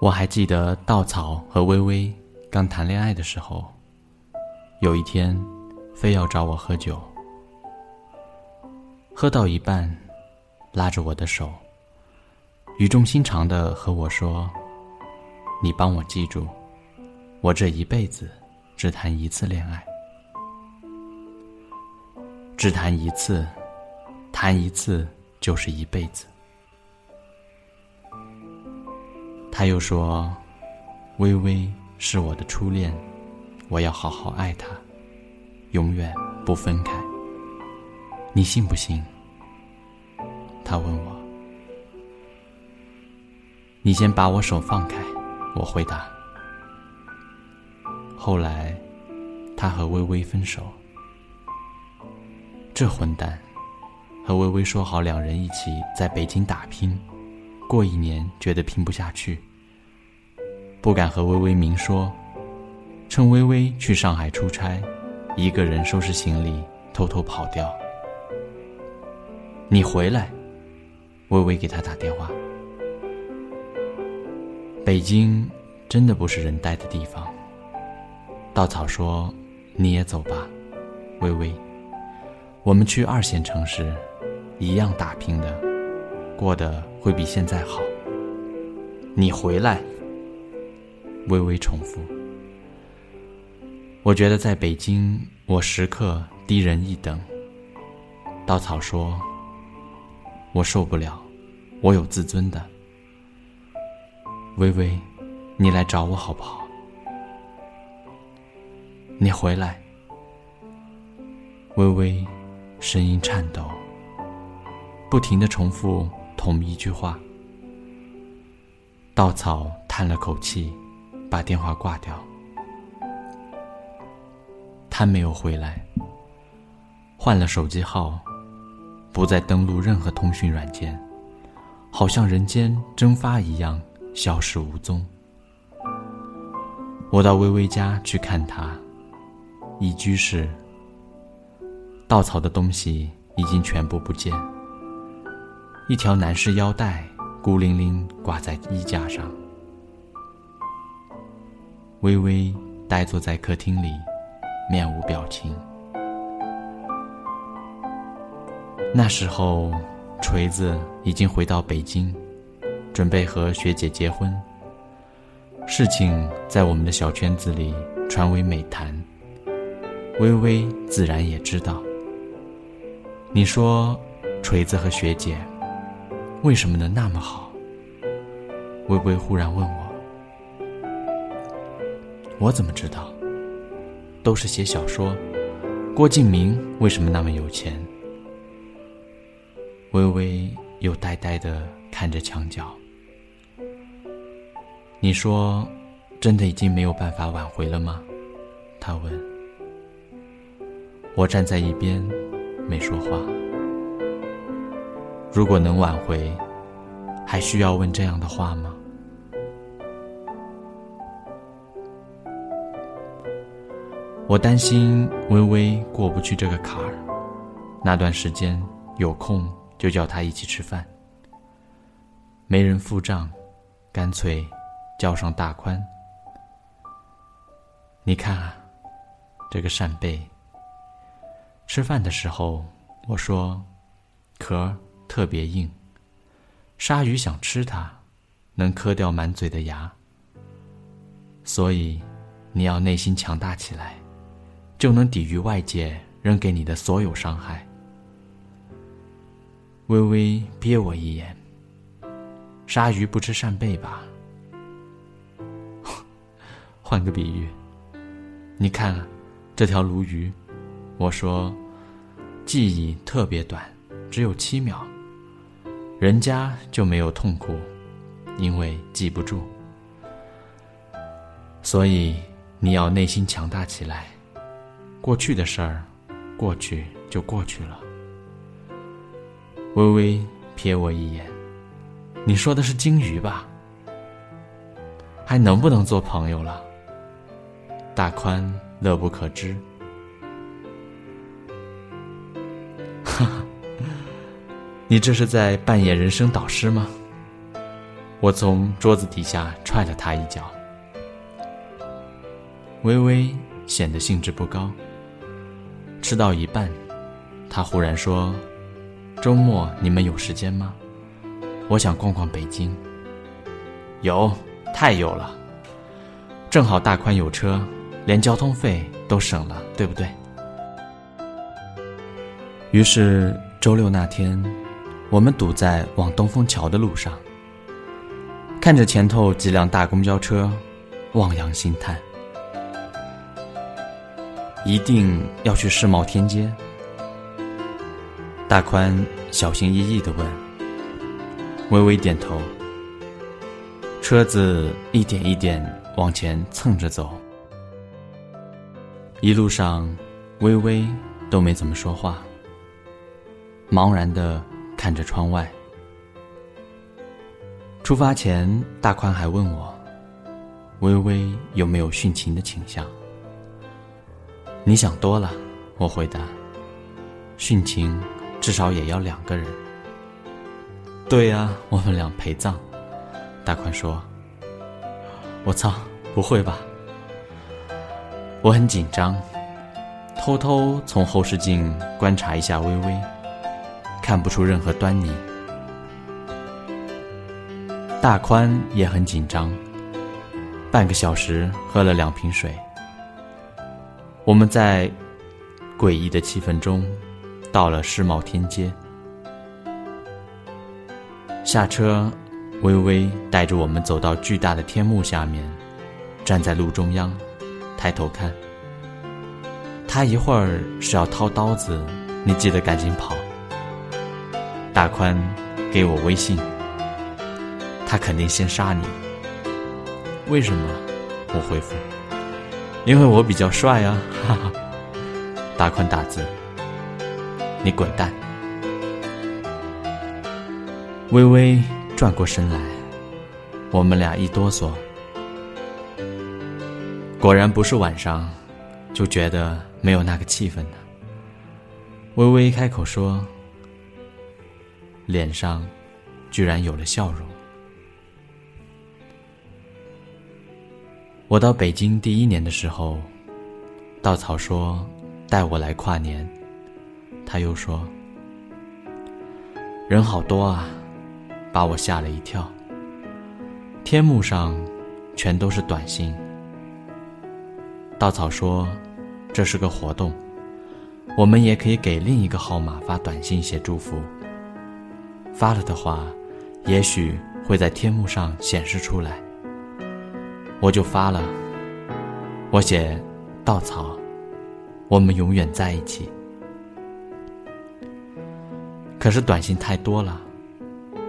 我还记得稻草和微微刚谈恋爱的时候，有一天，非要找我喝酒，喝到一半，拉着我的手，语重心长的和我说：“你帮我记住，我这一辈子只谈一次恋爱，只谈一次，谈一次就是一辈子。”他又说：“微微是我的初恋，我要好好爱她，永远不分开。你信不信？”他问我。你先把我手放开，我回答。后来，他和微微分手。这混蛋，和微微说好两人一起在北京打拼，过一年觉得拼不下去。不敢和微微明说，趁微微去上海出差，一个人收拾行李，偷偷跑掉。你回来，微微给他打电话。北京真的不是人待的地方。稻草说：“你也走吧，微微，我们去二线城市，一样打拼的，过得会比现在好。你回来。”微微重复。我觉得在北京，我时刻低人一等。稻草说：“我受不了，我有自尊的。”微微，你来找我好不好？你回来。微微，声音颤抖，不停的重复同一句话。稻草叹了口气。把电话挂掉。他没有回来。换了手机号，不再登录任何通讯软件，好像人间蒸发一样消失无踪。我到微微家去看他，一居室，稻草的东西已经全部不见，一条男士腰带孤零零挂在衣架上。微微呆坐在客厅里，面无表情。那时候，锤子已经回到北京，准备和学姐结婚。事情在我们的小圈子里传为美谈。微微自然也知道。你说，锤子和学姐为什么能那么好？微微忽然问我。我怎么知道？都是写小说。郭敬明为什么那么有钱？微微又呆呆的看着墙角。你说，真的已经没有办法挽回了吗？他问。我站在一边，没说话。如果能挽回，还需要问这样的话吗？我担心微微过不去这个坎儿，那段时间有空就叫他一起吃饭。没人付账，干脆叫上大宽。你看啊，这个扇贝。吃饭的时候我说，壳特别硬，鲨鱼想吃它，能磕掉满嘴的牙。所以你要内心强大起来。就能抵御外界扔给你的所有伤害。微微瞥我一眼。鲨鱼不吃扇贝吧？换个比喻，你看，这条鲈鱼，我说，记忆特别短，只有七秒，人家就没有痛苦，因为记不住。所以你要内心强大起来。过去的事儿，过去就过去了。微微瞥我一眼，你说的是鲸鱼吧？还能不能做朋友了？大宽乐不可支。哈哈，你这是在扮演人生导师吗？我从桌子底下踹了他一脚。微微显得兴致不高。吃到一半，他忽然说：“周末你们有时间吗？我想逛逛北京。”有，太有了。正好大宽有车，连交通费都省了，对不对？于是周六那天，我们堵在往东风桥的路上，看着前头几辆大公交车，望洋兴叹。一定要去世贸天阶？大宽小心翼翼的问。微微点头。车子一点一点往前蹭着走。一路上，微微都没怎么说话，茫然的看着窗外。出发前，大宽还问我，微微有没有殉情的倾向。你想多了，我回答。殉情至少也要两个人。对呀，我们俩陪葬。大宽说：“我操，不会吧？”我很紧张，偷偷从后视镜观察一下微微，看不出任何端倪。大宽也很紧张，半个小时喝了两瓶水。我们在诡异的气氛中，到了世贸天阶。下车，微微带着我们走到巨大的天幕下面，站在路中央，抬头看。他一会儿是要掏刀子，你记得赶紧跑。大宽给我微信，他肯定先杀你。为什么？我回复。因为我比较帅啊，哈哈！大宽打字，你滚蛋！微微转过身来，我们俩一哆嗦，果然不是晚上，就觉得没有那个气氛呢。微微一开口说，脸上居然有了笑容。我到北京第一年的时候，稻草说带我来跨年，他又说人好多啊，把我吓了一跳。天幕上全都是短信。稻草说这是个活动，我们也可以给另一个号码发短信写祝福。发了的话，也许会在天幕上显示出来。我就发了，我写稻草，我们永远在一起。可是短信太多了，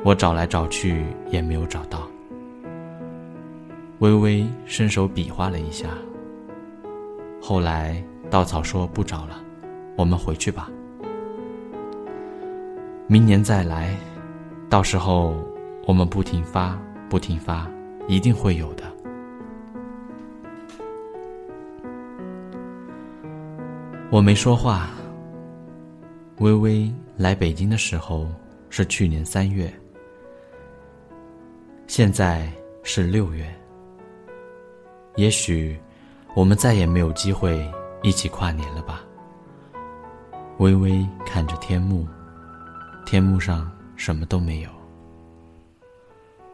我找来找去也没有找到。微微伸手比划了一下，后来稻草说不找了，我们回去吧。明年再来，到时候我们不停发，不停发，一定会有的。我没说话。微微来北京的时候是去年三月，现在是六月。也许我们再也没有机会一起跨年了吧？微微看着天幕，天幕上什么都没有。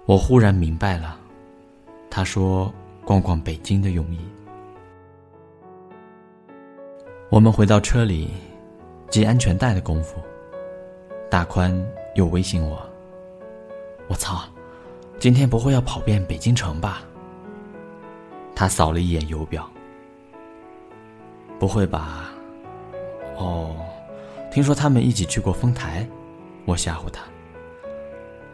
我忽然明白了，他说逛逛北京的用意。我们回到车里，系安全带的功夫，大宽又微信我：“我操，今天不会要跑遍北京城吧？”他扫了一眼油表：“不会吧？”哦，听说他们一起去过丰台，我吓唬他。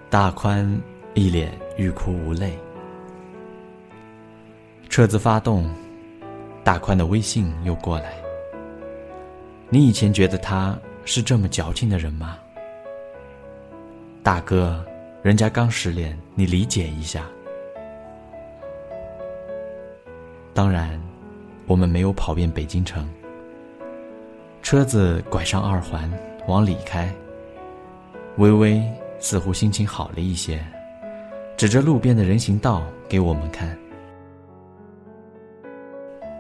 大宽一脸欲哭无泪。车子发动，大宽的微信又过来。你以前觉得他是这么矫情的人吗，大哥？人家刚失恋，你理解一下。当然，我们没有跑遍北京城。车子拐上二环，往里开。微微似乎心情好了一些，指着路边的人行道给我们看。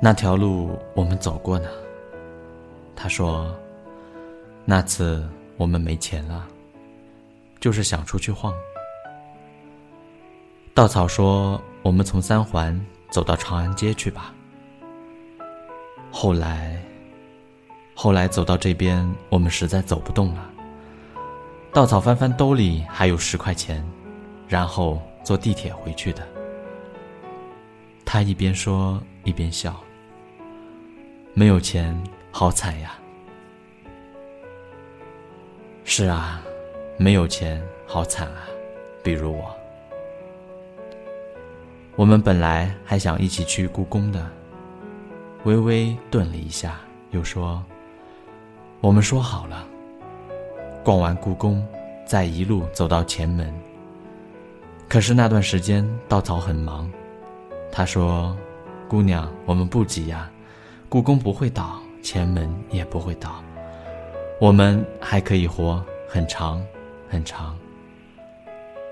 那条路我们走过呢。他说：“那次我们没钱了，就是想出去晃。”稻草说：“我们从三环走到长安街去吧。”后来，后来走到这边，我们实在走不动了。稻草翻翻兜里还有十块钱，然后坐地铁回去的。他一边说一边笑。没有钱，好惨呀！是啊，没有钱，好惨啊！比如我，我们本来还想一起去故宫的。微微顿了一下，又说：“我们说好了，逛完故宫，再一路走到前门。可是那段时间稻草很忙，他说：‘姑娘，我们不急呀。’”故宫不会倒，前门也不会倒，我们还可以活很长很长，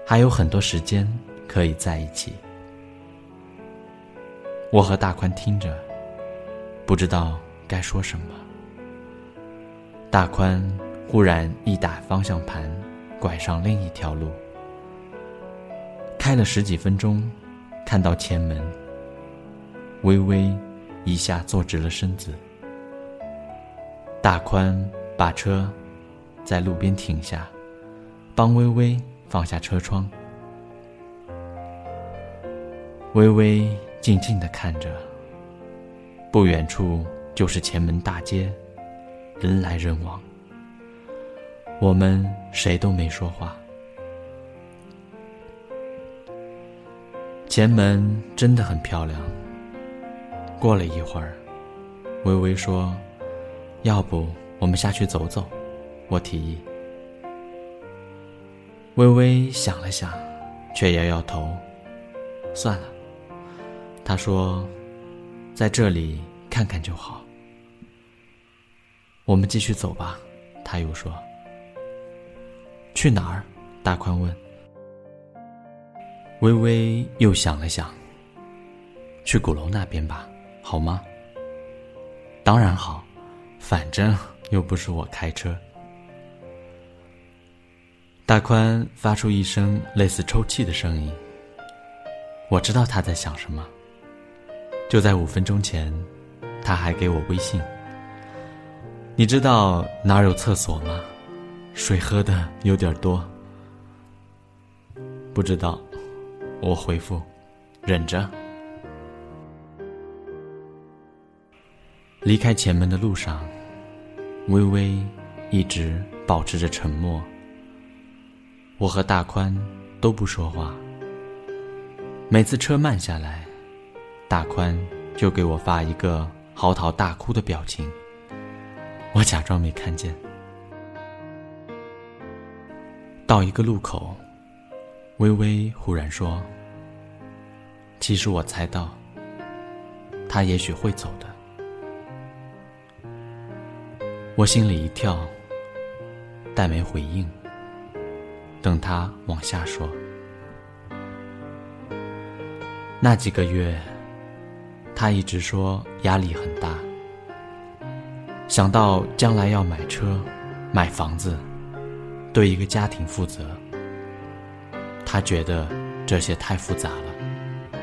还有很多时间可以在一起。我和大宽听着，不知道该说什么。大宽忽然一打方向盘，拐上另一条路，开了十几分钟，看到前门，微微。一下坐直了身子，大宽把车在路边停下，帮微微放下车窗。微微静静的看着，不远处就是前门大街，人来人往。我们谁都没说话。前门真的很漂亮。过了一会儿，微微说：“要不我们下去走走？”我提议。微微想了想，却摇摇头：“算了。”他说：“在这里看看就好。”我们继续走吧。他又说：“去哪儿？”大宽问。微微又想了想：“去鼓楼那边吧。”好吗？当然好，反正又不是我开车。大宽发出一声类似抽泣的声音。我知道他在想什么。就在五分钟前，他还给我微信。你知道哪儿有厕所吗？水喝的有点多。不知道，我回复，忍着。离开前门的路上，微微一直保持着沉默。我和大宽都不说话。每次车慢下来，大宽就给我发一个嚎啕大哭的表情。我假装没看见。到一个路口，微微忽然说：“其实我猜到，他也许会走的。”我心里一跳，但没回应。等他往下说，那几个月，他一直说压力很大。想到将来要买车、买房子，对一个家庭负责，他觉得这些太复杂了。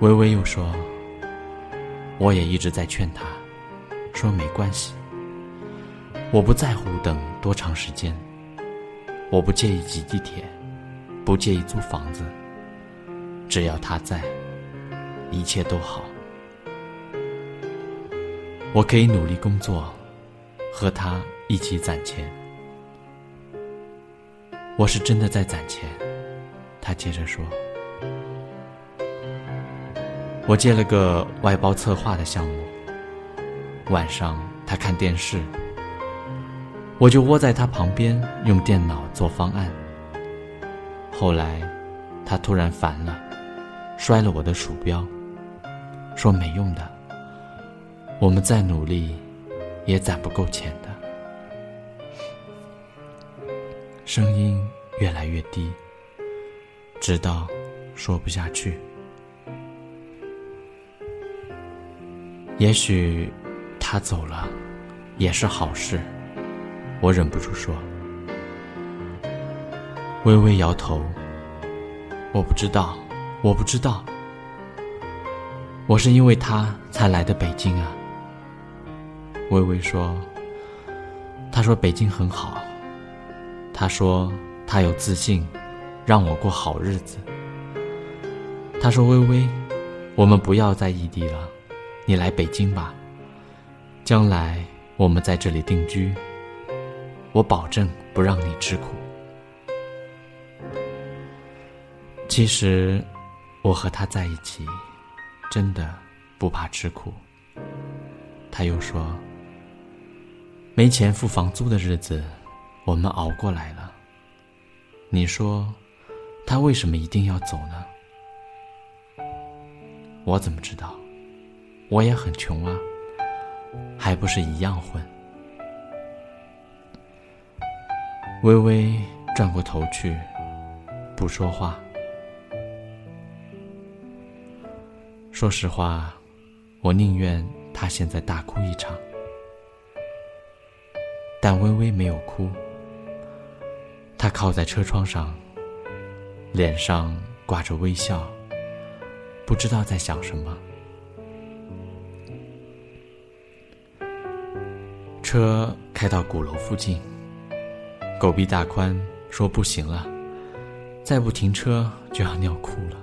微微又说：“我也一直在劝他。”说没关系，我不在乎等多长时间，我不介意挤地铁，不介意租房子，只要他在，一切都好。我可以努力工作，和他一起攒钱。我是真的在攒钱，他接着说。我接了个外包策划的项目。晚上他看电视，我就窝在他旁边用电脑做方案。后来，他突然烦了，摔了我的鼠标，说没用的，我们再努力，也攒不够钱的。声音越来越低，直到说不下去。也许他走了也是好事，我忍不住说。微微摇头，我不知道，我不知道。我是因为他才来的北京啊。微微说：“他说北京很好，他说他有自信，让我过好日子。他说微微，我们不要在异地了，你来北京吧，将来我们在这里定居，我保证不让你吃苦。其实，我和他在一起。”真的不怕吃苦。他又说：“没钱付房租的日子，我们熬过来了。你说，他为什么一定要走呢？我怎么知道？我也很穷啊，还不是一样混。”微微转过头去，不说话。说实话，我宁愿他现在大哭一场。但微微没有哭，她靠在车窗上，脸上挂着微笑，不知道在想什么。车开到鼓楼附近，狗逼大宽说：“不行了，再不停车就要尿裤了。”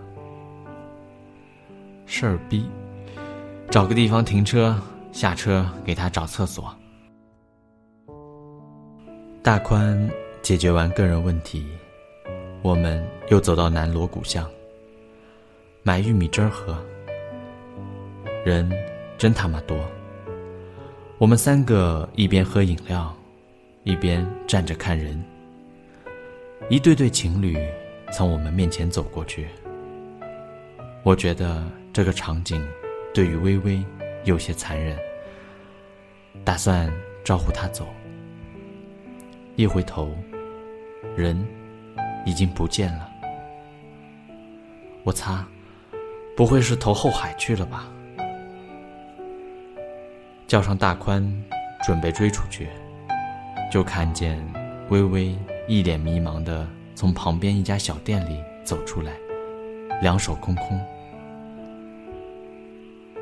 事儿逼，找个地方停车，下车给他找厕所。大宽解决完个人问题，我们又走到南锣鼓巷，买玉米汁儿喝。人真他妈多，我们三个一边喝饮料，一边站着看人。一对对情侣从我们面前走过去，我觉得。这个场景对于微微有些残忍，打算招呼他走。一回头，人已经不见了。我擦，不会是投后海去了吧？叫上大宽，准备追出去，就看见微微一脸迷茫的从旁边一家小店里走出来，两手空空。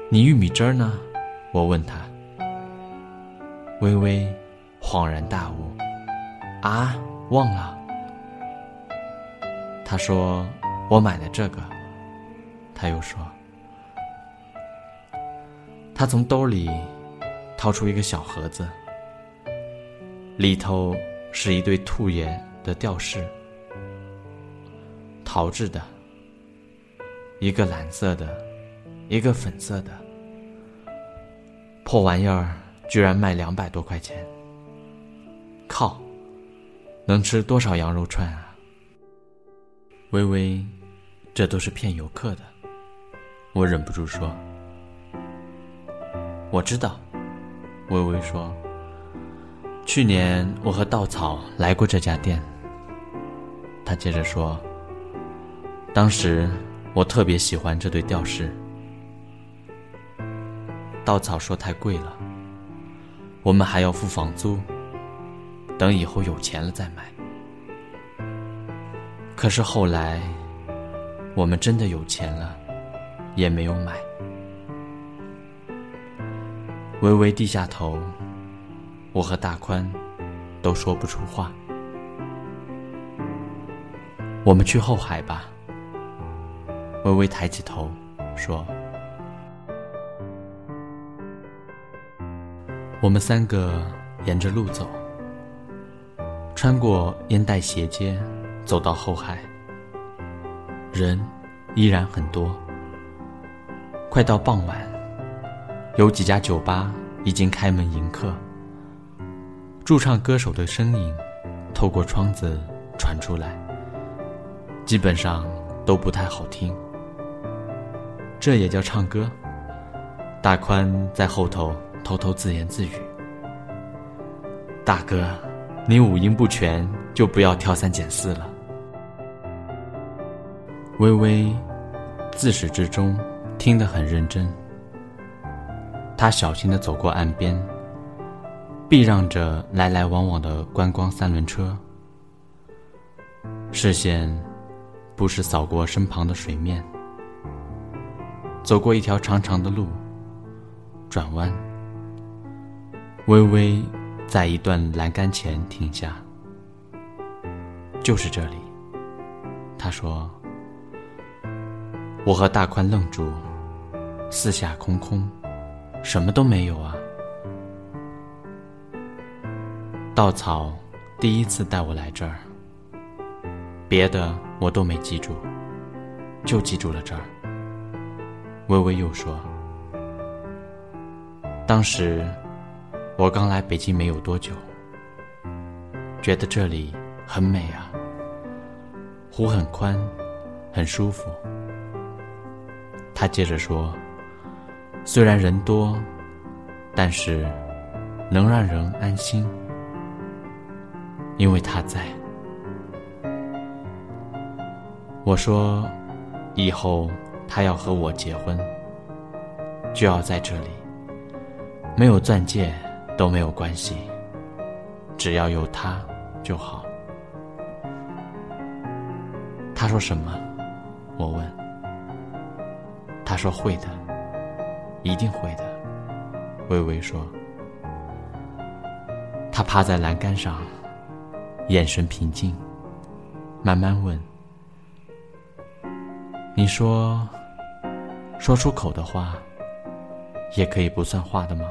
你玉米汁儿呢？我问他。微微恍然大悟，啊，忘了。他说：“我买了这个。”他又说：“他从兜里掏出一个小盒子，里头是一对兔爷的吊饰，陶制的，一个蓝色的，一个粉色的。”破玩意儿居然卖两百多块钱！靠，能吃多少羊肉串啊？微微，这都是骗游客的。我忍不住说：“我知道。”微微说：“去年我和稻草来过这家店。”他接着说：“当时我特别喜欢这对吊饰。”稻草说太贵了，我们还要付房租，等以后有钱了再买。可是后来，我们真的有钱了，也没有买。微微低下头，我和大宽都说不出话。我们去后海吧。微微抬起头说。我们三个沿着路走，穿过烟袋斜街，走到后海。人依然很多。快到傍晚，有几家酒吧已经开门迎客。驻唱歌手的声音透过窗子传出来，基本上都不太好听。这也叫唱歌？大宽在后头。偷偷自言自语：“大哥，你五音不全，就不要挑三拣四了。”微微自始至终听得很认真。他小心地走过岸边，避让着来来往往的观光三轮车，视线不时扫过身旁的水面，走过一条长长的路，转弯。微微在一段栏杆前停下，就是这里。他说：“我和大宽愣住，四下空空。”什么都没有啊！稻草第一次带我来这儿，别的我都没记住，就记住了这儿。微微又说：“当时我刚来北京没有多久，觉得这里很美啊，湖很宽，很舒服。”他接着说。虽然人多，但是能让人安心，因为他在。我说，以后他要和我结婚，就要在这里，没有钻戒都没有关系，只要有他就好。他说什么？我问。他说会的。一定会的，微微说。他趴在栏杆上，眼神平静，慢慢问：“你说，说出口的话，也可以不算话的吗？”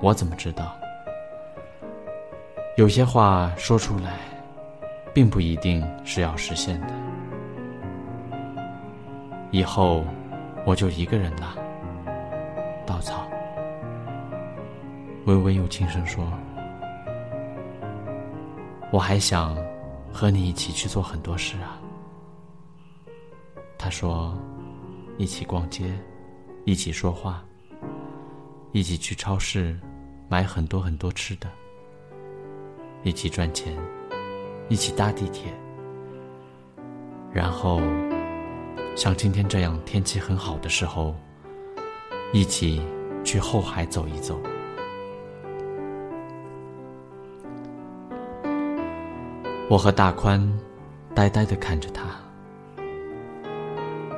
我怎么知道？有些话说出来，并不一定是要实现的。以后。我就一个人了。稻草，微微又轻声说：“我还想和你一起去做很多事啊。”他说：“一起逛街，一起说话，一起去超市买很多很多吃的，一起赚钱，一起搭地铁，然后。”像今天这样天气很好的时候，一起去后海走一走。我和大宽呆呆的看着他。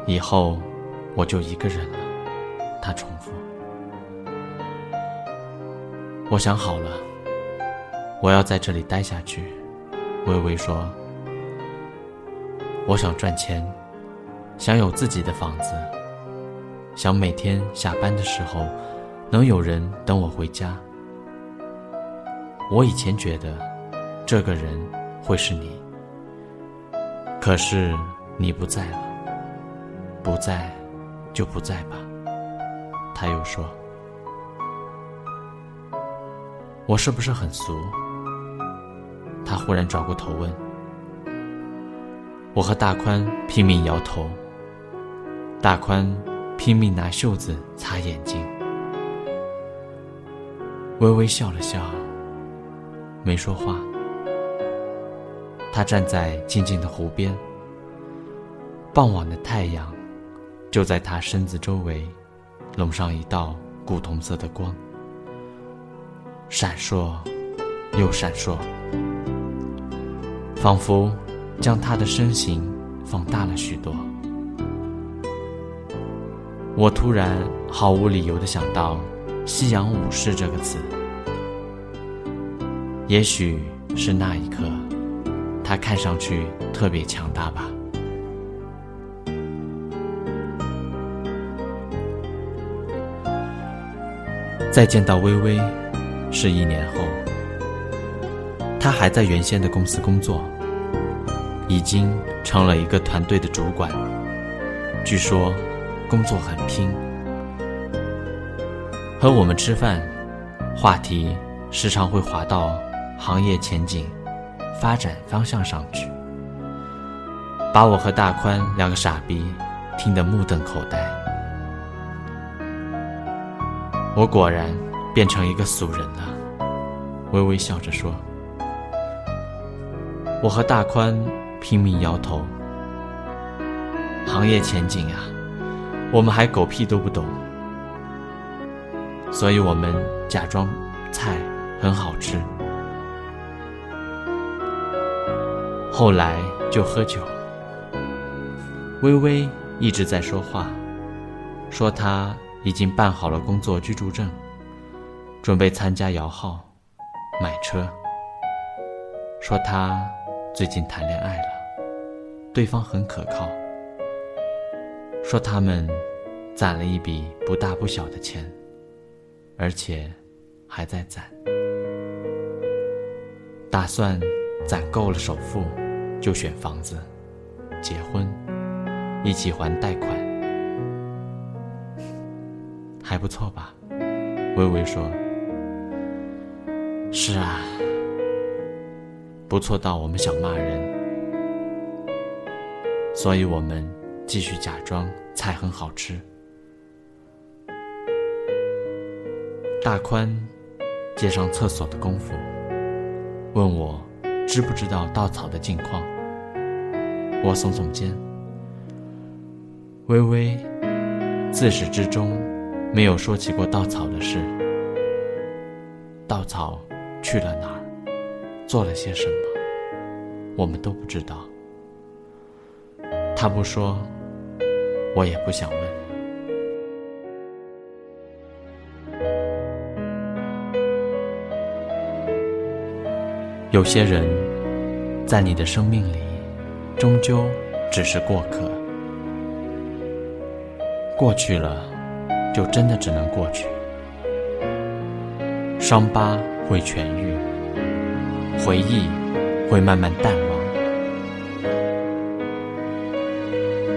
以后我就一个人了，他重复。我想好了，我要在这里待下去。微微说：“我想赚钱。”想有自己的房子，想每天下班的时候能有人等我回家。我以前觉得这个人会是你，可是你不在了，不在就不在吧。他又说：“我是不是很俗？”他忽然转过头问。我和大宽拼命摇头。大宽拼命拿袖子擦眼睛，微微笑了笑，没说话。他站在静静的湖边，傍晚的太阳就在他身子周围笼上一道古铜色的光，闪烁又闪烁，仿佛将他的身形放大了许多。我突然毫无理由的想到“夕阳武士”这个词，也许是那一刻，他看上去特别强大吧。再见到微微，是一年后，他还在原先的公司工作，已经成了一个团队的主管，据说。工作很拼，和我们吃饭，话题时常会滑到行业前景、发展方向上去，把我和大宽两个傻逼听得目瞪口呆。我果然变成一个俗人了，微微笑着说。我和大宽拼命摇头，行业前景啊，我们还狗屁都不懂，所以我们假装菜很好吃。后来就喝酒，微微一直在说话，说他已经办好了工作居住证，准备参加摇号、买车。说他最近谈恋爱了，对方很可靠。说他们攒了一笔不大不小的钱，而且还在攒，打算攒够了首付。就选房子，结婚，一起还贷款，还不错吧？微微说：“是啊，不错到我们想骂人，所以我们继续假装菜很好吃。”大宽接上厕所的功夫，问我。知不知道稻草的近况？我耸耸肩。微微自始至终没有说起过稻草的事。稻草去了哪儿？做了些什么？我们都不知道。他不说，我也不想问。有些人，在你的生命里，终究只是过客。过去了，就真的只能过去。伤疤会痊愈，回忆会慢慢淡忘。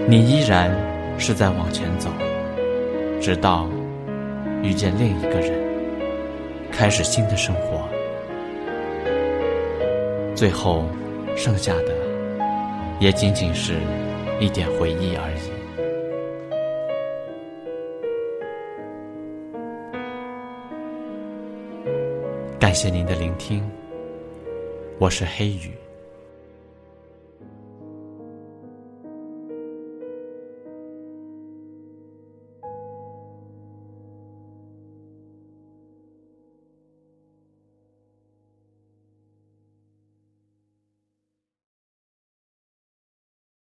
你依然是在往前走，直到遇见另一个人，开始新的生活。最后，剩下的也仅仅是一点回忆而已。感谢您的聆听，我是黑雨。